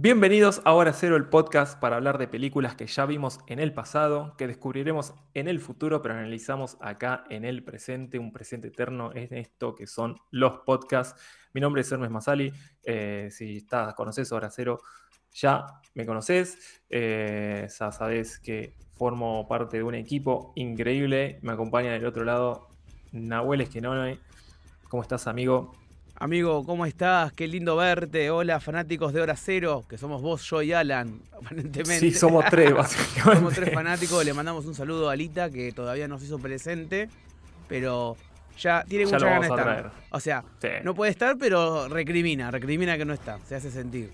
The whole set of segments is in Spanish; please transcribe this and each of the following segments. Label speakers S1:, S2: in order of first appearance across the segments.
S1: Bienvenidos a Hora Cero, el podcast para hablar de películas que ya vimos en el pasado, que descubriremos en el futuro, pero analizamos acá en el presente, un presente eterno en esto que son los podcasts. Mi nombre es Hermes Masali, eh, si estás, conoces Hora Cero, ya me conoces, eh, ya sabes que formo parte de un equipo increíble, me acompaña del otro lado Nahuel Esquenone. ¿Cómo estás, amigo?
S2: Amigo, ¿cómo estás? Qué lindo verte. Hola, fanáticos de Hora Cero, que somos vos, yo y Alan, aparentemente.
S1: Sí, somos tres, básicamente.
S2: somos tres fanáticos. Le mandamos un saludo a Alita, que todavía nos hizo presente, pero ya tiene mucha ganas de estar. O sea, no puede estar, pero recrimina, recrimina que no está, se hace sentir.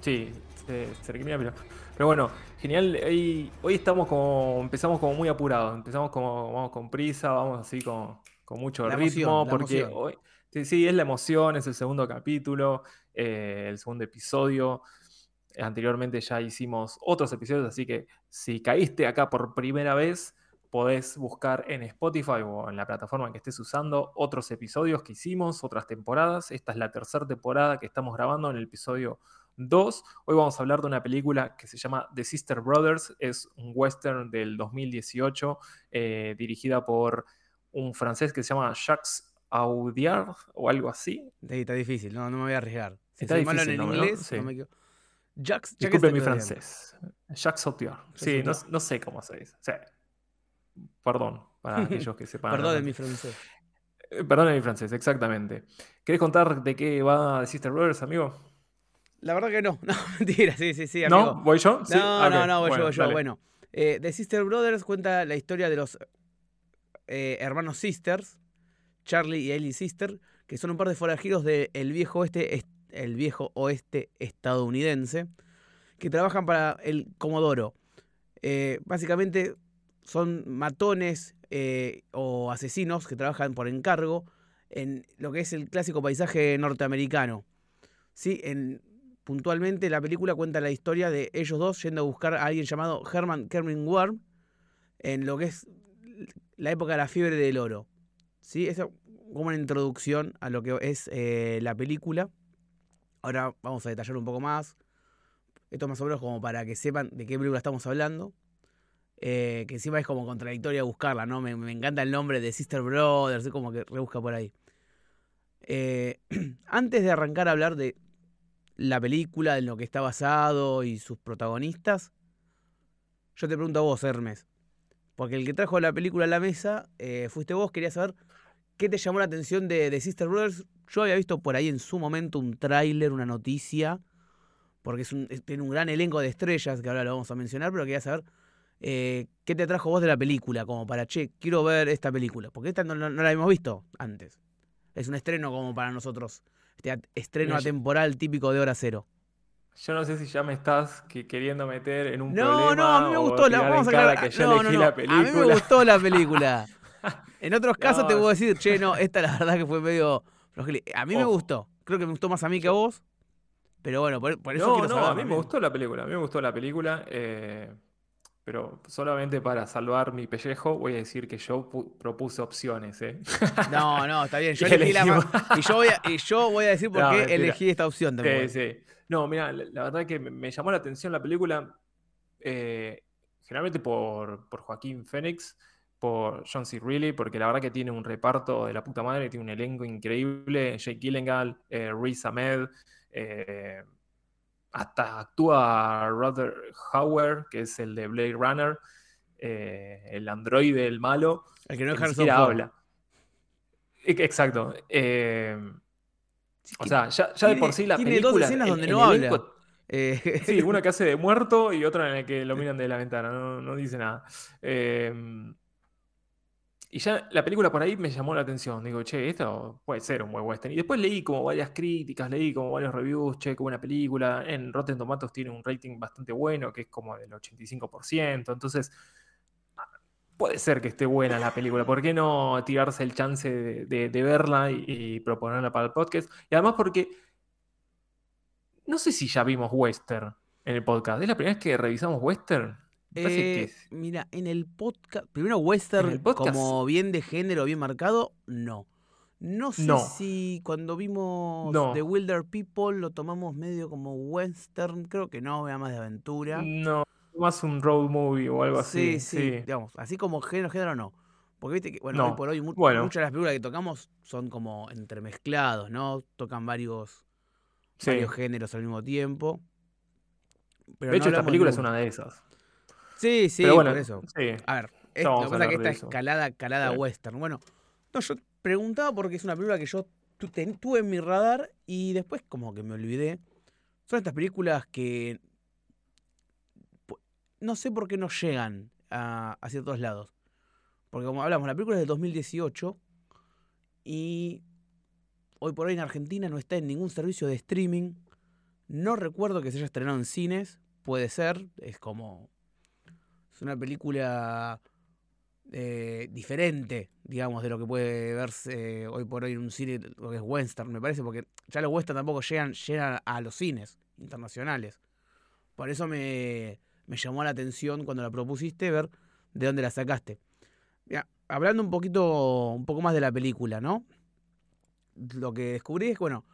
S1: Sí, se, recrimina, pero, pero bueno, genial. Hoy, hoy estamos como, empezamos como muy apurados, empezamos como, vamos con prisa, vamos así con, con mucho ritmo, porque hoy Sí, sí, es la emoción, es el segundo capítulo, eh, el segundo episodio. Anteriormente ya hicimos otros episodios, así que si caíste acá por primera vez, podés buscar en Spotify o en la plataforma que estés usando otros episodios que hicimos, otras temporadas. Esta es la tercera temporada que estamos grabando en el episodio 2. Hoy vamos a hablar de una película que se llama The Sister Brothers. Es un western del 2018 eh, dirigida por un francés que se llama Jacques Audiar o algo así.
S2: Está difícil, no, no me voy a arriesgar.
S1: está difícil, en inglés, no, me Jacques, Disculpe mi francés. Jacques Audiard. Sí, no, no, sé cómo se dice. perdón, para aquellos que sepan.
S2: perdón de mi francés.
S1: Eh, perdón de mi francés, exactamente. ¿Querés contar de qué va The Sister Brothers, amigo?
S2: La verdad que no, no, mentira, sí, sí, sí, amigo.
S1: ¿No? ¿Voy yo?
S2: ¿Sí? No, no, no, voy yo, voy yo. Bueno, eh, The Sister Brothers cuenta la historia de los eh, hermanos Sisters, Charlie y Ellie Sister, que son un par de forajidos del viejo oeste, estadounidense, que trabajan para el Comodoro. Eh, básicamente son matones eh, o asesinos que trabajan por encargo en lo que es el clásico paisaje norteamericano. ¿Sí? En, puntualmente la película cuenta la historia de ellos dos yendo a buscar a alguien llamado Herman Kermin Worm en lo que es la época de la fiebre del oro. ¿sí? Es como una introducción a lo que es eh, la película. Ahora vamos a detallar un poco más. Esto más o menos como para que sepan de qué película estamos hablando. Eh, que encima es como contradictoria buscarla, ¿no? Me, encanta el nombre de Sister Brothers, es como que rebusca por ahí. Eh, antes de arrancar a hablar de la película, de lo que está basado y sus protagonistas, yo te pregunto a vos, Hermes. Porque el que trajo la película a la mesa fuiste vos, quería saber ¿Qué te llamó la atención de, Sister Brothers? Yo había visto por ahí en su momento un tráiler, una noticia, porque es un, tiene un gran elenco de estrellas, que ahora lo vamos a mencionar, pero quería saber eh, qué te trajo vos de la película, como para, che, quiero ver esta película, porque esta no, la habíamos visto antes. Es un estreno como para nosotros, este estreno atemporal típico de hora cero.
S1: Yo no sé si ya me estás queriendo meter en un
S2: no,
S1: problema.
S2: No, no, a mí me gustó la, vamos a
S1: que ya no, la película.
S2: A mí me gustó la película. En otros casos te puedo decir, che, no, esta la verdad que fue medio. A mí me gustó. Creo que me gustó más a mí que a vos. Pero bueno, por, eso
S1: no,
S2: quiero
S1: no, a mí me gustó la película. A mí me gustó la película. Eh, pero solamente para salvar mi pellejo, voy a decir que yo propuse opciones. ¿eh?
S2: No, no, está bien. Yo elegí la. Y yo, voy a, y yo voy a decir por qué elegí esta opción también.
S1: Sí, sí. No, mira, la, verdad que me, llamó la atención la película. Eh, generalmente por, por Joaquín Fénix por John C. Reilly, porque la verdad que tiene un reparto de la puta madre, tiene un elenco increíble, Jake Gyllenhaal, eh, Riz Ahmed, eh, hasta actúa Ruther Hauer, que es el de Blade Runner, eh, el androide, el malo,
S2: el que no es
S1: habla. E, exacto. o sea, ya, de por sí la
S2: tiene
S1: película...
S2: dos escenas donde no habla.
S1: Sí, una que hace de muerto y otra en la que lo miran de la ventana, no, no dice nada. Y ya la película por ahí me llamó la atención. Digo, che, esto puede ser un buen western. Y después leí como varias críticas, leí como varios reviews, che, qué buena película. En Rotten Tomatoes tiene un rating bastante bueno, que es como del 85%. Entonces, puede ser que esté buena la película. ¿Por qué no tirarse el chance de, verla y, proponerla para el podcast? Y además porque no sé si ya vimos western en el podcast. ¿Es la primera vez que revisamos western?
S2: Eh, mira, en el podcast, primero western como bien de género, bien marcado, no. No sé si cuando vimos The Wilder People lo tomamos medio como western, creo que no, era más de aventura.
S1: No, más un road movie o algo
S2: así. Sí, sí, digamos, así como género, género no. Porque viste que, bueno, hoy por hoy muchas de las películas que tocamos son como entremezclados, ¿no? Tocan varios, varios géneros al mismo tiempo.
S1: de hecho, esta película es una de esas.
S2: Sí, sí, por eso. A ver, lo que pasa es que esta escalada, escalada western. Bueno, no, yo preguntaba porque es una película que yo tuve en mi radar y después como que me olvidé. Son estas películas que no sé por qué no llegan a, a ciertos lados. Porque como hablamos, la película es del 2018 y hoy por hoy en Argentina no está en ningún servicio de streaming. No recuerdo que se haya estrenado en cines, puede ser, es como... Es una película eh, diferente, digamos, de lo que puede verse hoy por hoy en un cine, lo que es western, me parece, porque ya los western tampoco llegan, llegan a los cines internacionales. Por eso me, me llamó la atención cuando la propusiste ver de dónde la sacaste. hablando un poquito, un poco más de la película, ¿no? Lo que descubrí es, bueno,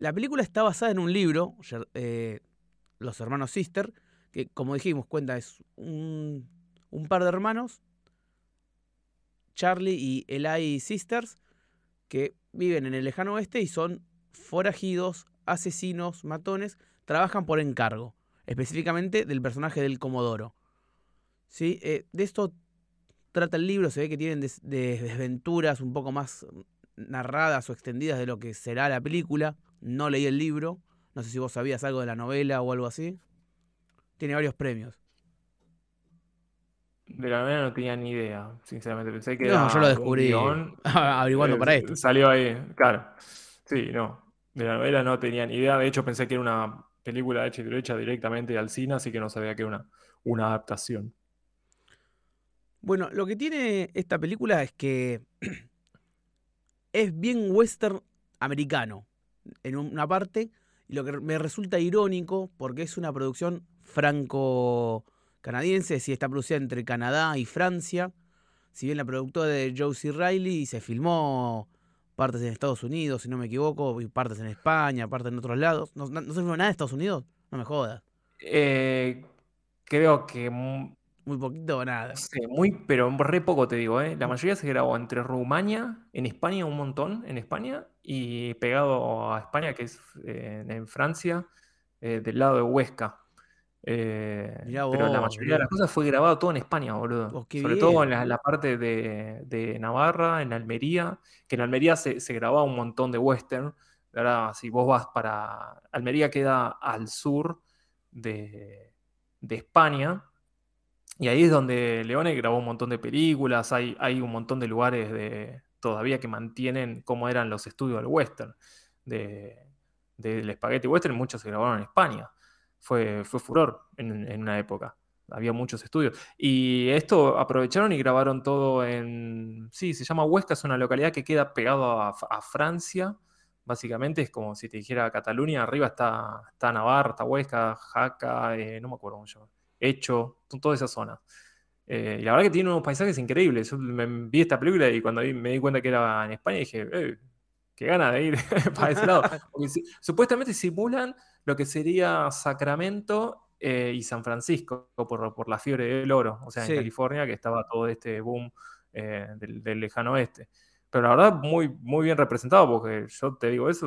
S2: la película está basada en un libro, eh, Los Hermanos Sister, que como dijimos, cuenta, es un, un par de hermanos Charlie y Eli Sisters, que viven en el lejano oeste y son forajidos, asesinos, matones, trabajan por encargo, específicamente del personaje del Comodoro. ¿Sí? Eh, de esto trata el libro, se ve que tienen desventuras un poco más narradas o extendidas de lo que será la película. No leí el libro, no sé si vos sabías algo de la novela o algo así. Tiene varios premios.
S1: De la novela no tenía ni idea, sinceramente. Pensé que
S2: no, yo lo descubrí averiguando para eh, esto.
S1: Salió ahí, claro. Sí, no. De la novela no tenía ni idea. De hecho, pensé que era una película hecha y derecha directamente al cine, así que no sabía que era una, una adaptación.
S2: Bueno, lo que tiene esta película es que es bien western americano en una parte, y lo que me resulta irónico porque es una producción franco canadiense, si está producida entre Canadá y Francia. Si bien la productora de Josie Riley se filmó partes en Estados Unidos, si no me equivoco, y partes en España, partes en otros lados. ¿No, se filmó nada en Estados Unidos? No me jodas.
S1: Eh, creo que.
S2: Muy poquito o nada.
S1: Sí, muy, pero re poco te digo, ¿eh? La mayoría se grabó entre Rumania, en España un montón, en España, y pegado a España, que es eh, en Francia, eh, del lado de Huesca. Eh, pero la mayoría de las cosas fue grabado todo en España, boludo. Oh, Sobre todo en la, parte de, Navarra, en Almería, que en Almería se, grababa un montón de western. Ahora, si vos vas para. Almería queda al sur de, España. Y ahí es donde Leone grabó un montón de películas. Hay, hay un montón de lugares de, todavía que mantienen cómo eran los estudios del western. De, del espagueti western, muchos se grabaron en España fue, fue furor en, una época. Había muchos estudios. Y esto aprovecharon y grabaron todo en. Sí, se llama Huesca, es una localidad que queda pegado a, Francia. Básicamente es como si te dijera Cataluña, arriba está, está Navarra, está Huesca, Jaca, eh, no me acuerdo cómo se llama. Hecho, toda esa zona. Eh, y la verdad que tiene unos paisajes increíbles. Yo me vi esta película y cuando me di cuenta que era en España dije, eh, qué gana de ir para ese lado. supuestamente simulan lo que sería Sacramento eh, y San Francisco por, la fiebre del oro, o sea, en California, que estaba todo este boom eh, del, lejano oeste. Pero la verdad, muy, muy bien representado, porque yo te digo eso,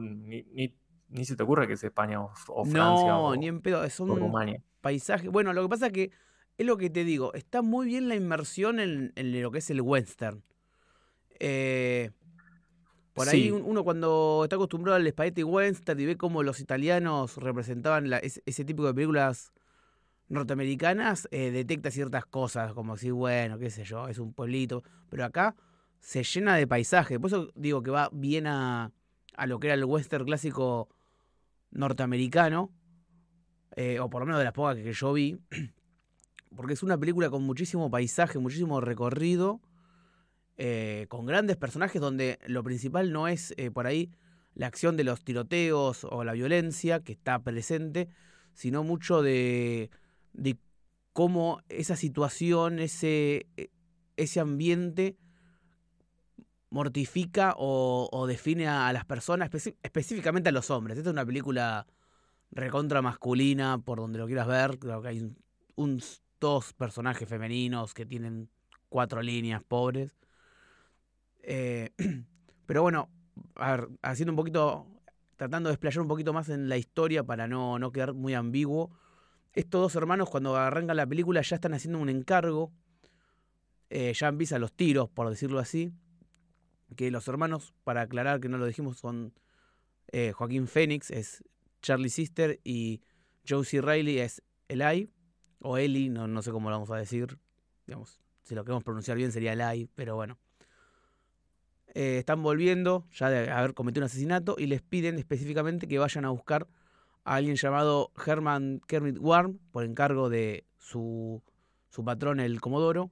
S1: ni, se te ocurre que es España o, Francia.
S2: No, ni en pedo, es un paisaje. Bueno, lo que pasa es que es lo que te digo, está muy bien la inmersión en, en lo que es el western. Eh, por ahí uno cuando está acostumbrado al spaghetti western y ve cómo los italianos representaban ese, tipo de películas norteamericanas, eh, detecta ciertas cosas, como si, bueno, qué sé yo, es un pueblito. Pero acá se llena de paisaje. Por eso digo que va bien a, lo que era el western clásico norteamericano, eh, o por lo menos de las pocas que yo vi, porque es una película con muchísimo paisaje, muchísimo recorrido eh, con grandes personajes donde lo principal no es eh, por ahí la acción de los tiroteos o la violencia que está presente, sino mucho de, de cómo esa situación, ese, e, ese ambiente mortifica o, define a, las personas, específicamente a los hombres. Esta es una película recontra masculina, por donde lo quieras ver. Creo que hay un, dos personajes femeninos que tienen cuatro líneas pobres. Eh, pero bueno, haciendo un poquito, tratando de explayar un poquito más en la historia para no, no quedar muy ambiguo. Estos dos hermanos cuando arrancan la película ya están haciendo un encargo. Eh, ya empiezan los tiros, por decirlo así. Que los hermanos, para aclarar que no lo dijimos, son eh, Joaquín Phoenix, es Charlie Sister, y Josie Riley es Eli, o Eli, no, no sé cómo lo vamos a decir. Digamos, si lo queremos pronunciar bien sería Eli, pero bueno. Eh, están volviendo ya de haber cometido un asesinato y les piden específicamente que vayan a buscar a alguien llamado Herman Kermit Warm por encargo de su, su patrón, el Comodoro.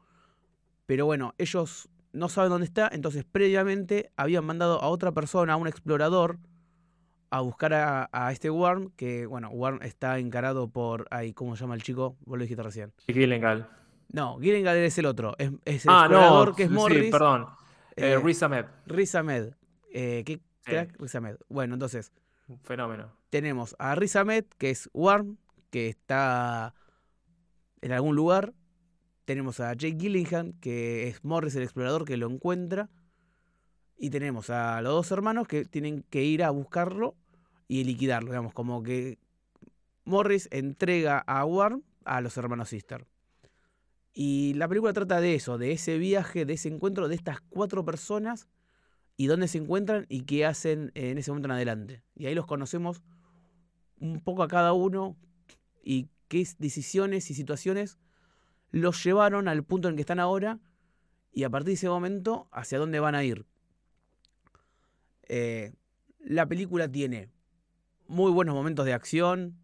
S2: Pero bueno, ellos no saben dónde está, entonces previamente habían mandado a otra persona, a un explorador, a buscar a, este Warm, que bueno, Warm está encarado por, ay, ¿cómo se llama el chico? Vos lo dijiste recién.
S1: Gillengal.
S2: No, Gillengal es el otro, es, el ah, explorador que es Morris.
S1: Sí, perdón. Eh, Riz Ahmed.
S2: Riz Ahmed. Eh, ¿Qué crack? Riz Ahmed. Bueno, entonces.
S1: Un fenómeno.
S2: Tenemos a Riz Ahmed, que es Warm, que está en algún lugar. Tenemos a Jake Gillingham, que es Morris el explorador que lo encuentra. Y tenemos a los dos hermanos que tienen que ir a buscarlo y liquidarlo. Digamos, como que Morris entrega a Warm a los hermanos Sister. Y la película trata de eso, de ese viaje, de ese encuentro de estas cuatro personas y dónde se encuentran y qué hacen en ese momento en adelante. Y ahí los conocemos un poco a cada uno y qué decisiones y situaciones los llevaron al punto en que están ahora y a partir de ese momento hacia dónde van a ir. Eh, la película tiene muy buenos momentos de acción,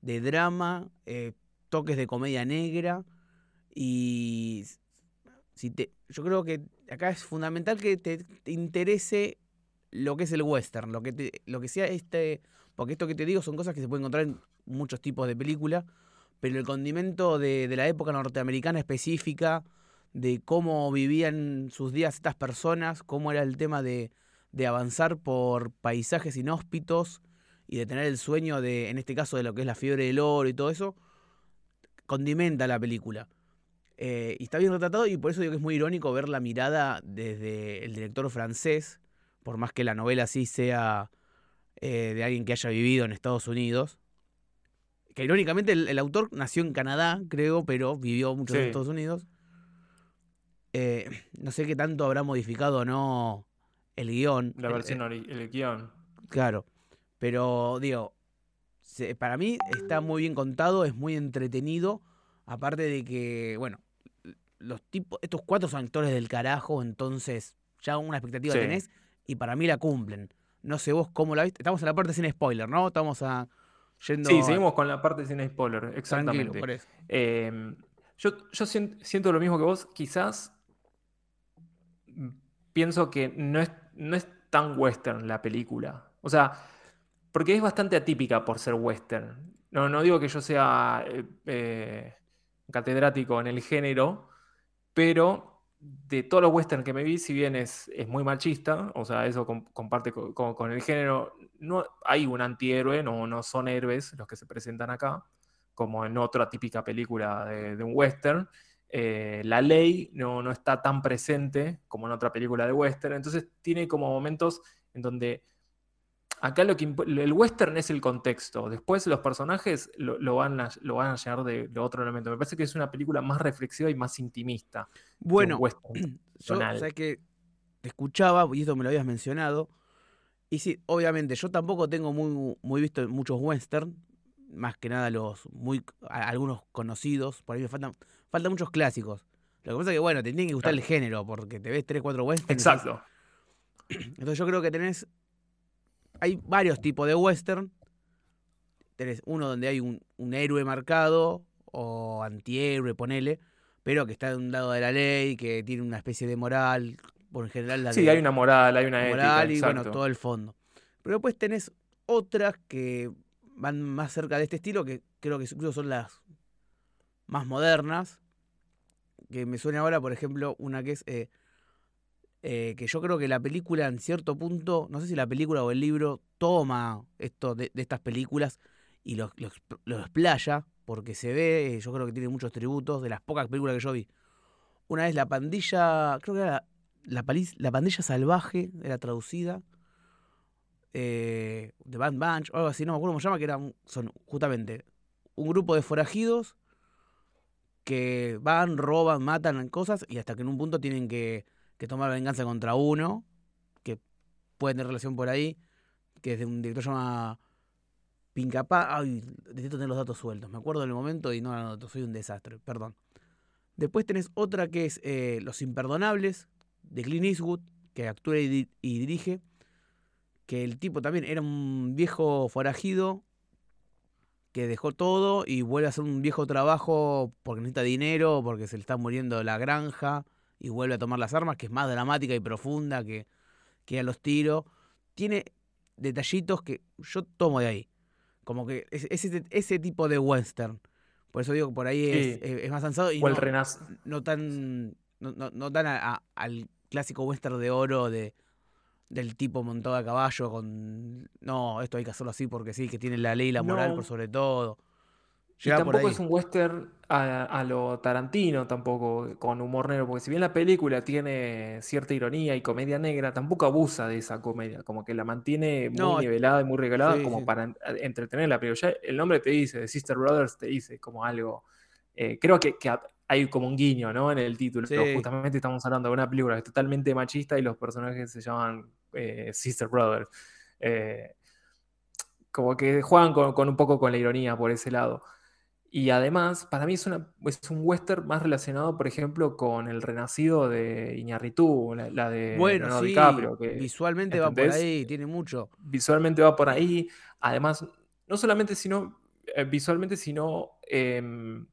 S2: de drama, eh, toques de comedia negra y si te, yo creo que acá es fundamental que te, interese lo que es el western, lo que, lo que sea este, porque esto que te digo son cosas que se pueden encontrar en muchos tipos de películas, pero el condimento de, la época norteamericana específica, de cómo vivían sus días estas personas, cómo era el tema de, de avanzar por paisajes inhóspitos y de tener el sueño de, en este caso, de lo que es la fiebre del oro y todo eso, condimenta la película. Eh, y está bien retratado y por eso digo que es muy irónico ver la mirada desde el director francés, por más que la novela sí sea eh, de alguien que haya vivido en Estados Unidos. Que irónicamente el, autor nació en Canadá, creo, pero vivió mucho en Estados Unidos. Eh, no sé qué tanto habrá modificado o no el guion.
S1: La versión, el, el guion.
S2: Claro. Pero digo, para mí está muy bien contado, es muy entretenido. Aparte de que, bueno, los tipos, estos cuatro son actores del carajo, entonces ya una expectativa tenés y para mí la cumplen. No sé vos cómo la viste. Estamos en la parte sin spoiler, ¿no? Estamos a, yendo.
S1: Sí, seguimos con la parte sin spoiler, exactamente. Em, yo, yo siento lo mismo que vos. Quizás pienso que no es, no es tan western la película. O sea, porque es bastante atípica por ser western. No, no digo que yo sea eh, eh, catedrático en el género, pero de todos los western que me vi, si bien es, es muy machista, o sea, eso comparte con, el género, no hay un antihéroe, no, no son héroes los que se presentan acá, como en otra típica película de, un western. Eh, la ley no, no está tan presente como en otra película de western, entonces tiene como momentos en donde acá lo que el western es el contexto. Después los personajes lo, van, a, lo van a llenar de, otro elemento. Me parece que es una película más reflexiva y más intimista.
S2: Bueno, yo sé que te escuchaba, y esto me lo habías mencionado. Y sí, obviamente, yo tampoco tengo muy, muy visto muchos western. Más que nada los muy algunos conocidos. Por ahí me faltan, faltan muchos clásicos. Lo que pasa es que, bueno, te tiene que gustar el género, porque te ves 3, 4 westerns.
S1: Exacto.
S2: Entonces yo creo que tenés hay varios tipos de western. Tenés uno donde hay un, héroe marcado o antihéroe, ponele, pero que está de un lado de la ley, que tiene una especie de moral, por en general la
S1: Sí, hay una moral, hay una moral
S2: y bueno, todo el fondo. Pero después tenés otras que van más cerca de este estilo, que creo que incluso son las más modernas, que me suena ahora, por ejemplo, una que es eh, eh, que yo creo que la película en cierto punto, no sé si la película o el libro, toma esto de, estas películas y lo, lo, explaya, porque se ve, yo creo que tiene muchos tributos de las pocas películas que yo vi. Una vez la pandilla, creo que era la, la, pandilla salvaje, era traducida, eh, de Band Bunch, o algo así, no me acuerdo cómo se llama, que eran, son justamente un grupo de forajidos que van, roban, matan cosas y hasta que en un punto tienen que, tomar venganza contra uno, que puede tener relación por ahí, que es de un director llamado Pincapá. Ay, necesito tener los datos sueltos. Me acuerdo del momento y no anoto, soy un desastre, perdón. Después tenés otra que es eh, Los Imperdonables, de Clint Eastwood, que actúa y, y dirige. Que el tipo también era un viejo forajido que dejó todo y vuelve a hacer un viejo trabajo porque necesita dinero, porque se le está muriendo la granja y vuelve a tomar las armas, que es más dramática y profunda que, que a los tiros. Tiene detallitos que yo tomo de ahí. Como que es, ese, ese tipo de western. Por eso digo que por ahí es, más avanzado y
S1: o el
S2: no, no, tan, no, no, tan al clásico western de oro de del tipo montado a caballo con no, esto hay que hacerlo así porque sí, que tiene la ley y la moral por sobre todo.
S1: Y tampoco es un western a, lo Tarantino, tampoco con humor negro, porque si bien la película tiene cierta ironía y comedia negra, tampoco abusa de esa comedia, como que la mantiene muy nivelada y muy regalada como para entretenerla. Pero ya el nombre te dice, de Sister Brothers te dice como algo. Eh, creo que, que hay como un guiño, ¿no? En el título. Justamente estamos hablando de una película que es totalmente machista y los personajes se llaman eh, Sister Brothers. Eh, como que juegan con, un poco con la ironía por ese lado. Y además, para mí es, una, es un western más relacionado, por ejemplo, con El Renacido de Iñarritu, la, de
S2: bueno, DiCaprio. Que, visualmente va por ahí, tiene mucho.
S1: Visualmente va por ahí. Además, no solamente sino, eh, visualmente, sino em,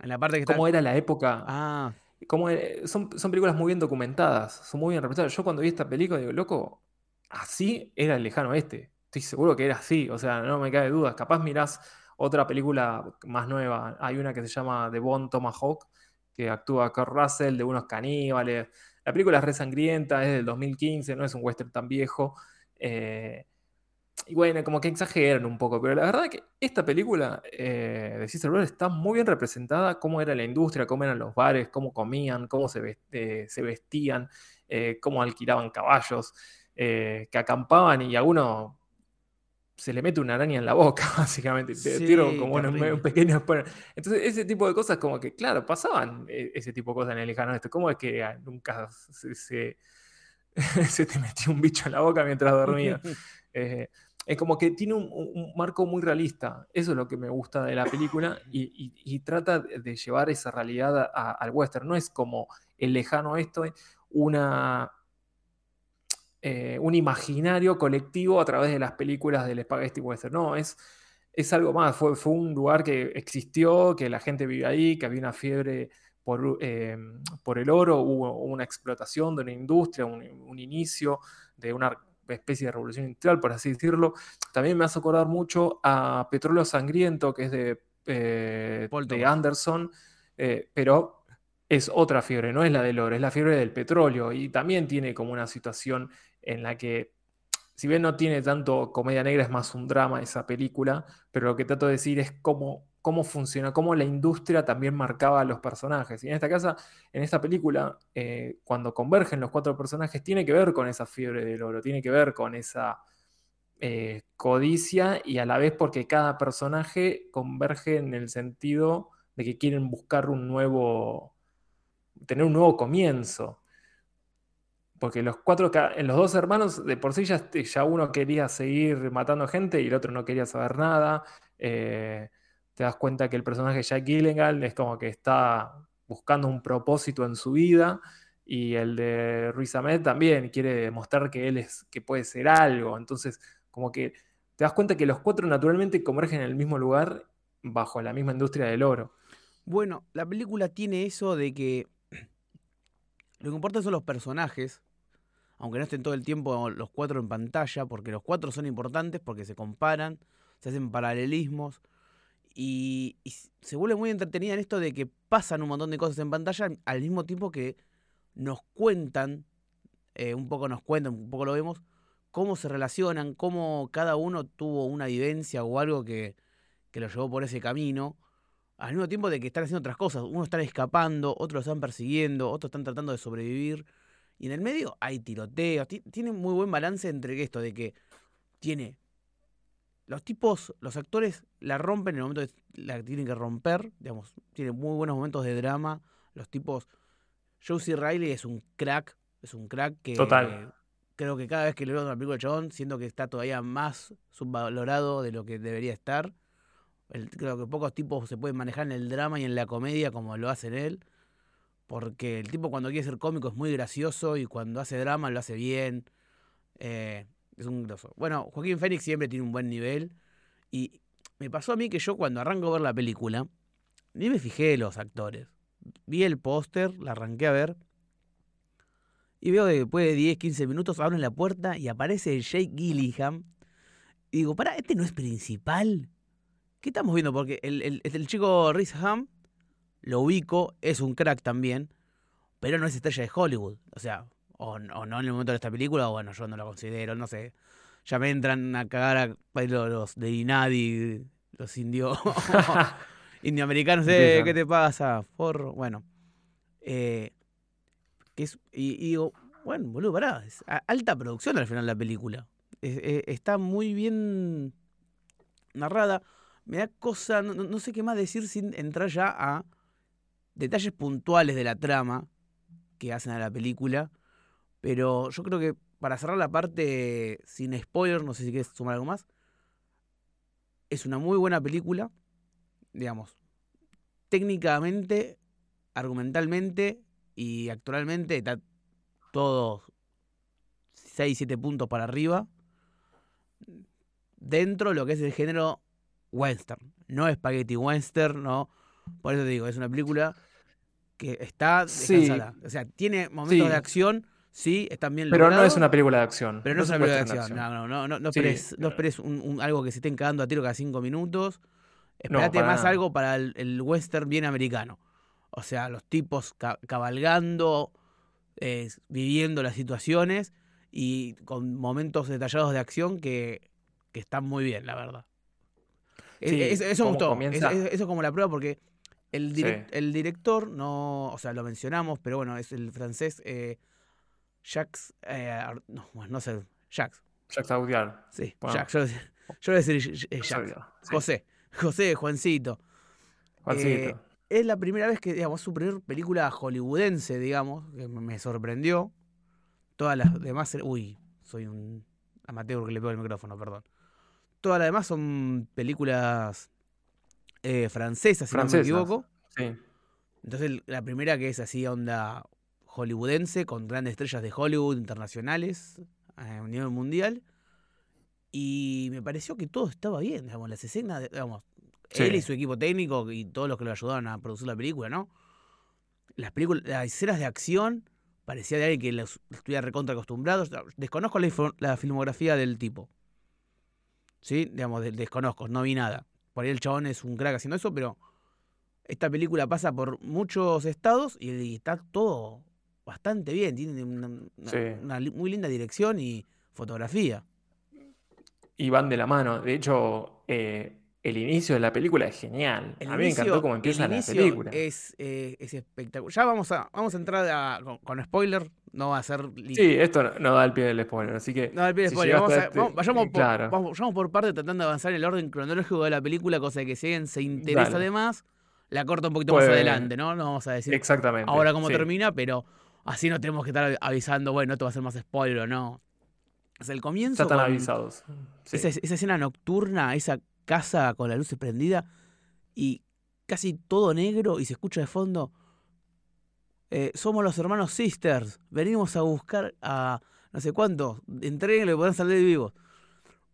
S2: en la parte que
S1: ¿Cómo era la época? Ah. Como, son, son películas muy bien documentadas, son muy bien representadas. Yo cuando vi esta película digo, loco, así era el lejano este. Estoy seguro que era así, o sea, no me cabe duda. Capaz mirás otra película más nueva. Hay una que se llama The Bone Tomahawk, que actúa Kurt Russell de unos caníbales. La película es re sangrienta, es del 2015, no es un western tan viejo. Eh, y bueno, como que exageran un poco, pero la verdad es que esta película eh, de Brothers está muy bien representada, cómo era la industria, cómo eran los bares, cómo comían, cómo se, eh, vestían, cómo alquilaban caballos, que acampaban y a uno se le mete una araña en la boca, básicamente. Te tiro como un, pequeño Entonces, ese tipo de cosas, como que, claro, pasaban ese tipo de cosas en el lejano este. ¿Cómo es que ah, nunca se, se, te metió un bicho en la boca mientras dormías? es como que tiene un, marco muy realista. Eso es lo que me gusta de la película y, trata de llevar esa realidad al western. No es como el lejano esto, una, eh, un imaginario colectivo a través de las películas del spaghetti western. No, es, es algo más. Fue, fue un lugar que existió, que la gente vive ahí, que había una fiebre por, eh, por el oro, hubo una explotación de una industria, un, un inicio de una especie de revolución industrial, por así decirlo. También me hace acordar mucho a Petróleo Sangriento, que es de, eh, de Anderson, eh, pero es otra fiebre, no es la del oro, es la fiebre del petróleo. Y también tiene como una situación en la que, si bien no tiene tanto comedia negra, es más un drama esa película, pero lo que trato de decir es cómo cómo funciona, cómo la industria también marcaba a los personajes. Y en esta casa, en esta película, eh, cuando convergen los cuatro personajes, tiene que ver con esa fiebre del oro, tiene que ver con esa eh, codicia y a la vez porque cada personaje converge en el sentido de que quieren buscar un nuevo, tener un nuevo comienzo. Porque los cuatro, los dos hermanos, de por sí ya, ya uno quería seguir matando gente y el otro no quería saber nada. Eh, te das cuenta que el personaje Jack Gillengal es como que está buscando un propósito en su vida y el de Ruiz Ahmed también quiere demostrar que él es que puede ser algo. Entonces, como que te das cuenta que los cuatro naturalmente convergen en el mismo lugar bajo la misma industria del oro.
S2: Bueno, la película tiene eso de que lo que importa son los personajes, aunque no estén todo el tiempo los cuatro en pantalla, porque los cuatro son importantes porque se comparan, se hacen paralelismos, y, se vuelve muy entretenida en esto de que pasan un montón de cosas en pantalla al mismo tiempo que nos cuentan eh, un poco nos cuentan, un poco lo vemos, cómo se relacionan, cómo cada uno tuvo una vivencia o algo que, que lo llevó por ese camino, al mismo tiempo de que están haciendo otras cosas. Uno están escapando, otros están persiguiendo, otros están tratando de sobrevivir. Y en el medio hay tiroteos. Tiene muy buen balance entre esto de que tiene. Los tipos, los actores la rompen en el momento que la tienen que romper. Digamos, tiene muy buenos momentos de drama. Los tipos. Josie Riley es un crack. Es un crack que.
S1: Total.
S2: creo que cada vez que le veo una película de chabón, siento que está todavía más subvalorado de lo que debería estar. creo que pocos tipos se pueden manejar en el drama y en la comedia como lo hace él. Porque el tipo cuando quiere ser cómico es muy gracioso y cuando hace drama lo hace bien. Eh, es un grosso. Bueno, Joaquín Fénix siempre tiene un buen nivel. Y me pasó a mí que yo cuando arranco a ver la película, ni me fijé los actores. Vi el póster, la arranqué a ver. Y veo que después de 10, 15 minutos abren la puerta y aparece Jake Gillingham. Y digo, pará, ¿este no es principal? ¿Qué estamos viendo? Porque el, el, el chico Rhys Ham lo ubico, es un crack también, pero no es estrella de Hollywood. O sea, o, no en el momento de esta película, o bueno, yo no lo considero, no sé. Ya me entran a cagar a los de Inadi, los indios, indioamericanos, eh, ¿qué te pasa? Forro, bueno. Eh, es, y, digo, bueno, boludo, pará, es alta producción al final de la película. está muy bien narrada. Me da cosa, no, sé qué más decir sin entrar ya a detalles puntuales de la trama que hacen a la película. Pero yo creo que para cerrar la parte sin spoiler, no sé si quieres sumar algo más. Es una muy buena película, digamos, técnicamente, argumentalmente y actualmente está todo 6, 7 puntos para arriba. Dentro de lo que es el género western. No spaghetti western, no. Por eso te digo, es una película que está descansada. O sea, tiene momentos de acción, sí, están bien
S1: Pero no es una película de acción.
S2: Pero no, es una película de acción. No, no, no, no, no esperes, un, algo que se estén cagando a tiro cada cinco minutos. Espérate más algo para el, western bien americano. O sea, los tipos cabalgando, eh, viviendo las situaciones y con momentos detallados de acción que, que están muy bien, la verdad. Eso me gustó. Eso, es como la prueba porque el, el, director, no, o sea, lo mencionamos, pero bueno, es el francés eh, Jacques, eh, no, no sé, Jacques.
S1: Jacques Audiard.
S2: Sí, Jacques. Yo, yo, voy a decir eh, Jacques. José. José, Juancito. Juancito. Eh, es la primera vez que, digamos, su primera película hollywoodense, digamos, que me sorprendió. Todas las demás, uy, soy un amateur que le pego el micrófono, perdón. Todas las demás son películas eh, francesa, si no me equivoco.
S1: Sí.
S2: Entonces, la primera que es así, onda hollywoodense, con grandes estrellas de Hollywood internacionales a nivel mundial. Y me pareció que todo estaba bien, digamos, las escenas, digamos, él y su equipo técnico y todos los que lo ayudaron a producir la película, ¿no? Las películas, las escenas de acción parecía de alguien que los estuviera recontra acostumbrado. Desconozco la, filmografía del tipo. ¿Sí? Digamos, desconozco, no vi nada. Por ahí el chabón es un crack haciendo eso, pero esta película pasa por muchos estados y está todo bastante bien. Tiene una, muy linda dirección y fotografía.
S1: Y van de la mano. De hecho, eh, el inicio de la película es genial. a mí me encantó cómo empieza la película.
S2: Es, eh, es espectacular. Ya vamos a, vamos a entrar con, spoiler. No va a ser.
S1: Sí, esto no, da el pie del spoiler. Así que.
S2: No da el pie del spoiler. Vamos este vayamos, por, vamos, por parte tratando de avanzar en el orden cronológico de la película, cosa de que si alguien se interesa además, la corta un poquito más adelante, ¿no? No vamos a decir
S1: Exactamente,
S2: ahora cómo termina, pero así no tenemos que estar avisando, bueno, esto va a ser más spoiler o no. O sea, el comienzo.
S1: están avisados.
S2: Esa, esa escena nocturna, esa casa con la luz prendida y casi todo negro y se escucha de fondo. Eh, somos los hermanos Sisters, venimos a buscar a no sé cuánto, entréguenlo y podrán salir vivos.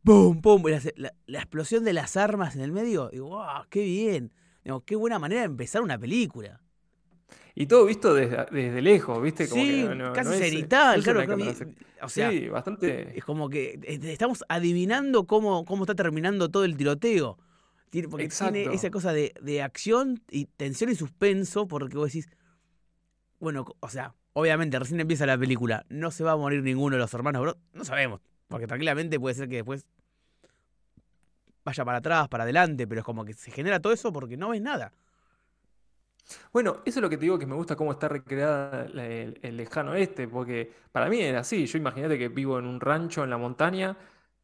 S2: ¡Pum! ¡Pum! La, la, explosión de las armas en el medio, y ¡wow! ¡Qué bien! qué buena manera de empezar una película.
S1: Y todo visto desde, lejos, ¿viste?
S2: Como sí, casi cenital, claro.
S1: o sea, sí, bastante.
S2: Es como que eh, estamos adivinando cómo, cómo está terminando todo el tiroteo. porque tiene esa cosa de, acción y tensión y suspenso, porque vos decís, bueno, o sea, obviamente recién empieza la película, no se va a morir ninguno de los hermanos Bro. No sabemos, porque tranquilamente puede ser que después vaya para atrás, para adelante, pero es como que se genera todo eso porque no ves nada.
S1: Bueno, eso es lo que te digo que me gusta cómo está recreada el, lejano este, porque para mí era así. Yo imagínate que vivo en un rancho en la montaña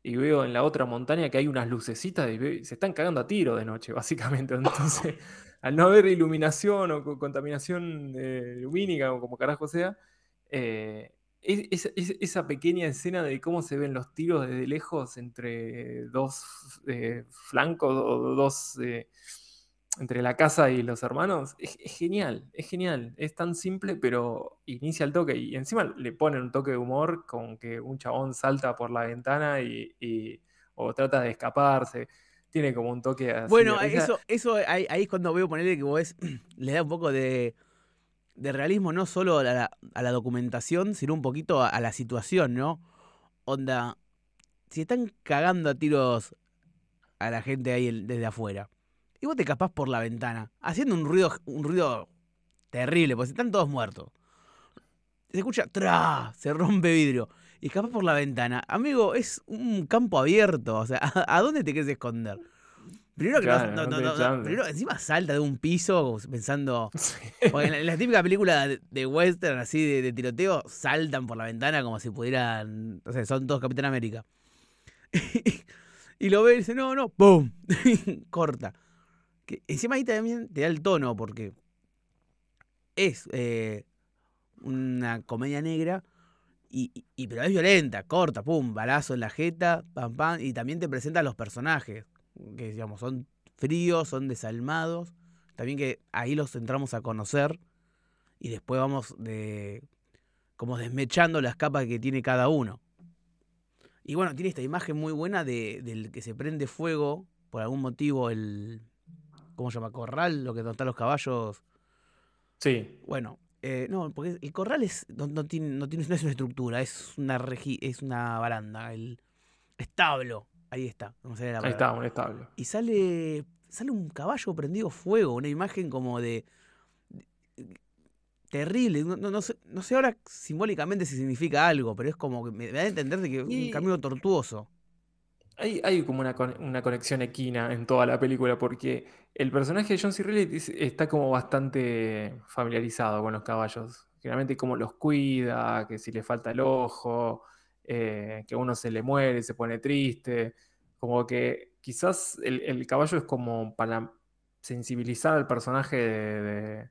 S1: y veo en la otra montaña que hay unas lucecitas y se están cagando a tiro de noche, básicamente. Entonces, al no haber iluminación o contaminación eh, lumínica o como carajo sea, eh, esa pequeña escena de cómo se ven los tiros desde lejos entre dos eh, flancos o dos entre la casa y los hermanos, es, genial, es genial. Es tan simple, pero inicia el toque. Y encima le ponen un toque de humor con que un chabón salta por la ventana y, o trata de escaparse. Tiene como un toque así.
S2: Bueno, eso, eso ahí, es cuando veo ponerle que vos le da un poco de, realismo, no solo a la, documentación, sino un poquito a, a la situación, ¿no? Onda, si están cagando a tiros a la gente ahí desde afuera y vos te capás por la ventana, haciendo un ruido, un ruido terrible, porque están todos muertos. Se escucha, ¡tra! Se rompe vidrio. Y escapás por la ventana. Amigo, es un campo abierto. O sea, ¿a, dónde te quieres esconder? Primero que no, no, no, primero encima salta de un piso pensando. en, la, típica película de, western, así de, tiroteo, saltan por la ventana como si pudieran. O sea, son todos Capitán América. y lo ve y dice, no, no, ¡pum! Corta encima ahí también te da el tono, porque es eh, una comedia negra, y, pero es violenta, corta, pum, balazo en la jeta, pam, pam, y también te presenta a los personajes, que digamos, son fríos, son desalmados, también que ahí los entramos a conocer, y después vamos de como desmechando las capas que tiene cada uno. Y bueno, tiene esta imagen muy buena de, del que se prende fuego, por algún motivo, el, ¿cómo se llama? Corral, lo que están los caballos.
S1: Sí.
S2: Bueno, eh, no, porque el corral es, no, tiene, no, tiene, es una estructura, es una es una baranda, el establo. Ahí está.
S1: Ahí está, un establo.
S2: Y sale, sale un caballo prendido fuego, una imagen como de, terrible. No, sé, no, sé, ahora simbólicamente si significa algo, pero es como que me, da a entender de que es un camino tortuoso.
S1: Hay, como una, conexión equina en toda la película porque el personaje de John C. Reilly está como bastante familiarizado con los caballos. Generalmente cómo los cuida, que si le falta el ojo, eh, que uno se le muere, se pone triste. Como que quizás el, caballo es como para sensibilizar al personaje de...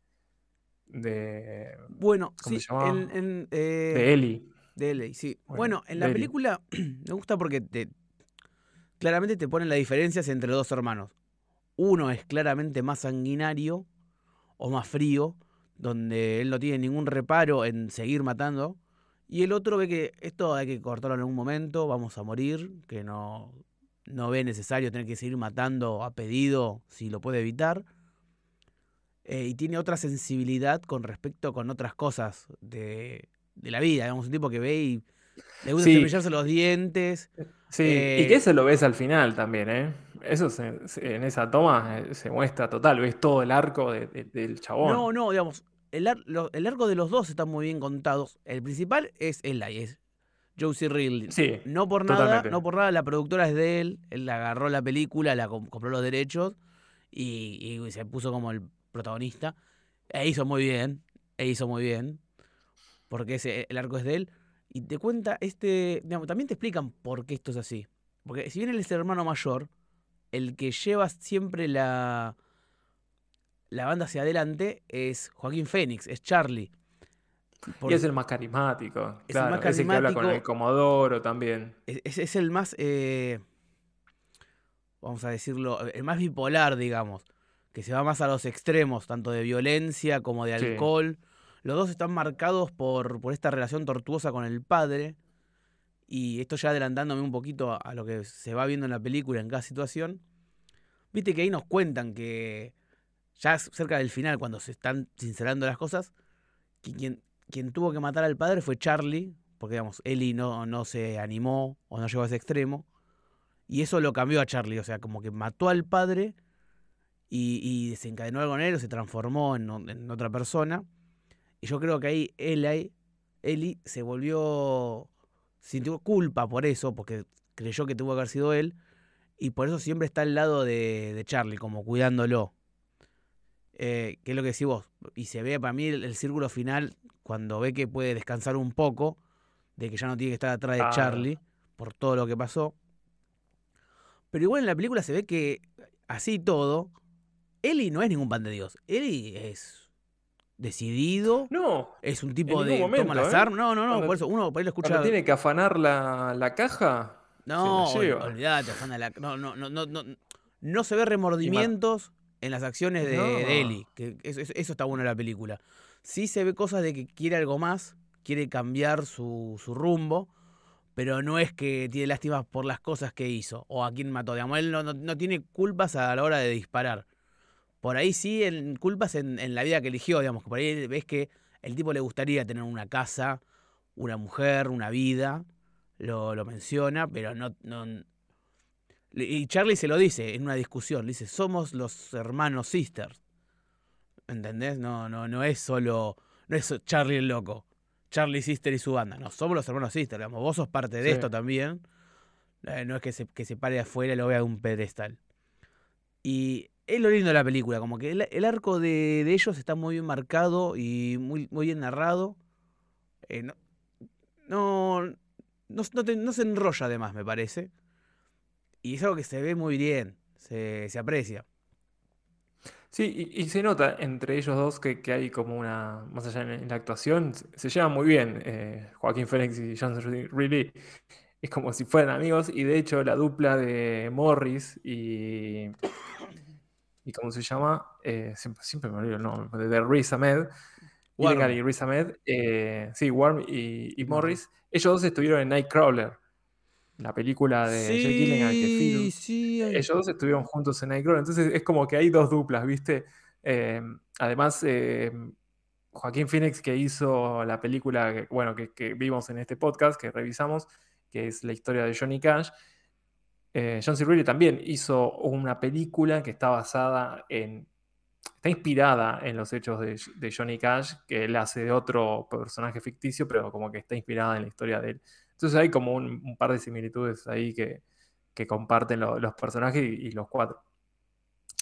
S1: de,
S2: bueno, sí, eh,
S1: de Ellie.
S2: De Ellie, sí. Bueno, en la película me gusta porque te, claramente te ponen las diferencias entre los dos hermanos. Uno es claramente más sanguinario o más frío, donde él no tiene ningún reparo en seguir matando. Y el otro ve que esto hay que cortarlo en algún momento, vamos a morir, que no, no ve necesario tener que seguir matando a pedido si lo puede evitar. Eh, y tiene otra sensibilidad con respecto con otras cosas de, la vida. Digamos, un tipo que ve y le gusta cepillarse los dientes.
S1: Sí, y que eh, eso lo ves al final también, ¿eh? Eso en esa toma eh, se muestra total, ves todo el arco del chabón.
S2: No, no, digamos, el, arco de los dos está muy bien contados. El principal es él, es Josie Ridley.
S1: Sí,
S2: no por nada, no por nada, la productora es de él, él agarró la película, la compró los derechos y, y se puso como el protagonista. E hizo muy bien, e hizo muy bien, porque ese, el arco es de él. Y te cuenta este. Digamos, también te explican por qué esto es así. Porque si bien él es el hermano mayor, el que lleva siempre la. La banda hacia adelante es Joaquín Fénix, es Charlie.
S1: y es el más carismático. Es el más carismático. Es el que habla con el Comodoro también.
S2: Es, el más. Eh, vamos a decirlo. El más bipolar, digamos. Que se va más a los extremos, tanto de violencia como de alcohol. Los dos están marcados por, por esta relación tortuosa con el padre. Y esto ya adelantándome un poquito a, lo que se va viendo en la película en cada situación. Viste que ahí nos cuentan que ya cerca del final, cuando se están sincerando las cosas, quien, quien tuvo que matar al padre fue Charlie, porque digamos, Ellie no, no se animó o no llegó a ese extremo. Y eso lo cambió a Charlie, o sea, como que mató al padre y, desencadenó algo en él, o se transformó en otra persona. Y yo creo que ahí Eli, Eli se volvió, sintió culpa por eso, porque creyó que tuvo que haber sido él, y por eso siempre está al lado de, Charlie, como cuidándolo. Eh, que es lo que decís vos. Y se ve para mí el, círculo final, cuando ve que puede descansar un poco, de que ya no tiene que estar atrás de Charlie, por todo lo que pasó. Pero igual en la película se ve que, así todo, Eli no es ningún pan de Dios. Eli es decidido.
S1: No.
S2: Es un tipo de toma las ¿eh? armas. No, no, no. por eso uno por ahí lo escucha.
S1: tiene que afanar la, la caja.
S2: No, olvídate, afana la. No, no, no, no, no. No se ve remordimientos en las acciones de, Eli. Que eso, eso, está bueno en la película. Sí se ve cosas de que quiere algo más, quiere cambiar su, su rumbo pero no es que tiene lástima por las cosas que hizo o a quién mató. Digamos, él no, tiene culpas a la hora de disparar. Por ahí sí, en, culpas en, la vida que eligió, digamos, que por ahí ves que el tipo le gustaría tener una casa, una mujer, una vida, lo, menciona, pero no, no... Y Charlie se lo dice en una discusión, le dice, somos los hermanos sisters. ¿Entendés? No, no, no es solo, no es Charlie el loco. Charlie Sister y su banda. No, somos los hermanos Sister, digamos. Vos sos parte de esto también. Eh, no es que se, que se pare afuera y lo vea de un pedestal. Y es lo lindo de la película, como que el, arco de, ellos está muy bien marcado y muy, muy bien narrado. Eh, no, no, no, se enrolla además, me parece. Y es algo que se ve muy bien, se, se aprecia.
S1: Sí, y, se nota entre ellos dos que, hay como una, más allá en, la actuación, se, llevan muy bien. Eh, Joaquín Phoenix y Johnson Really es como si fueran amigos, y de hecho la dupla de Morris y. ¿Y cómo se llama? Eh, siempre, me olvido el nombre, de Riz Ahmed. y Riz Ahmed. Eh, sí, Warm y, y Morris. Ellos dos estuvieron en Nightcrawler la película de Jake Gyllenhaal que sí, ellos dos estuvieron juntos en Nightcrawler, entonces es como que hay dos duplas, ¿viste? Eh, además, Joaquín Phoenix que hizo la película, que, bueno, que, vimos en este podcast, que revisamos, que es la historia de Johnny Cash, eh, John C. Reilly también hizo una película que está basada en, está inspirada en los hechos de, de Johnny Cash, que él hace de otro personaje ficticio, pero como que está inspirada en la historia de él. Entonces hay como un, par de similitudes ahí que, comparten los personajes y, los cuatro.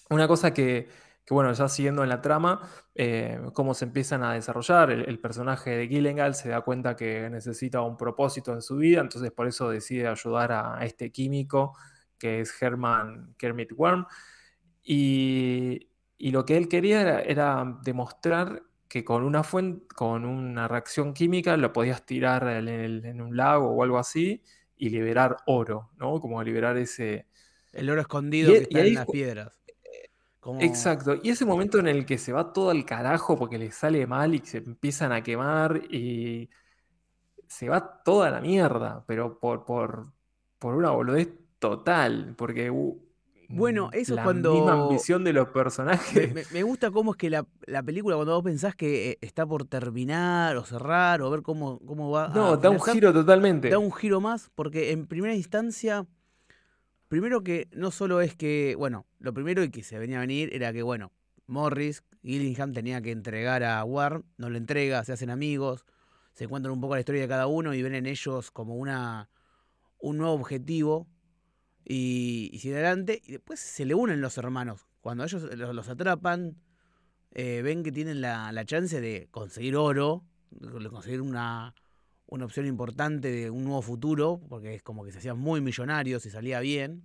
S1: Una cosa que, bueno, ya siguiendo en la trama, eh, cómo se empiezan a desarrollar, el, personaje de Gillengal se da cuenta que necesita un propósito en su vida, entonces por eso decide ayudar a, este químico que es Herman Kermit Worm. Y, lo que él quería era demostrar que con una fuente, con una reacción química lo podías tirar en, un lago o algo así y liberar oro, ¿no? Como liberar ese...
S2: El oro escondido que está en las piedras.
S1: Exacto. Y ese momento en el que se va todo al carajo porque le sale mal y se empiezan a quemar y se va toda la mierda, pero por, por, por una boludez total, porque
S2: bueno, eso es cuando.
S1: La misma ambición de los personajes.
S2: Me, gusta cómo es que la, película, cuando vos pensás que eh, está por terminar o cerrar o ver cómo, cómo va.
S1: No, da un giro totalmente.
S2: Da un giro más, porque en primera instancia. Primero que no solo es que. Bueno, lo primero y que se venía a venir era que, bueno, Morris, Gillingham tenía que entregar a Warm, no lo entrega, se hacen amigos, se encuentran un poco la historia de cada uno y ven en ellos como una un nuevo objetivo y, y adelante. Y después se le unen los hermanos. Cuando ellos los, atrapan, eh, ven que tienen la, chance de conseguir oro, de conseguir una, una opción importante de un nuevo futuro, porque es como que se hacían muy millonarios y salía bien.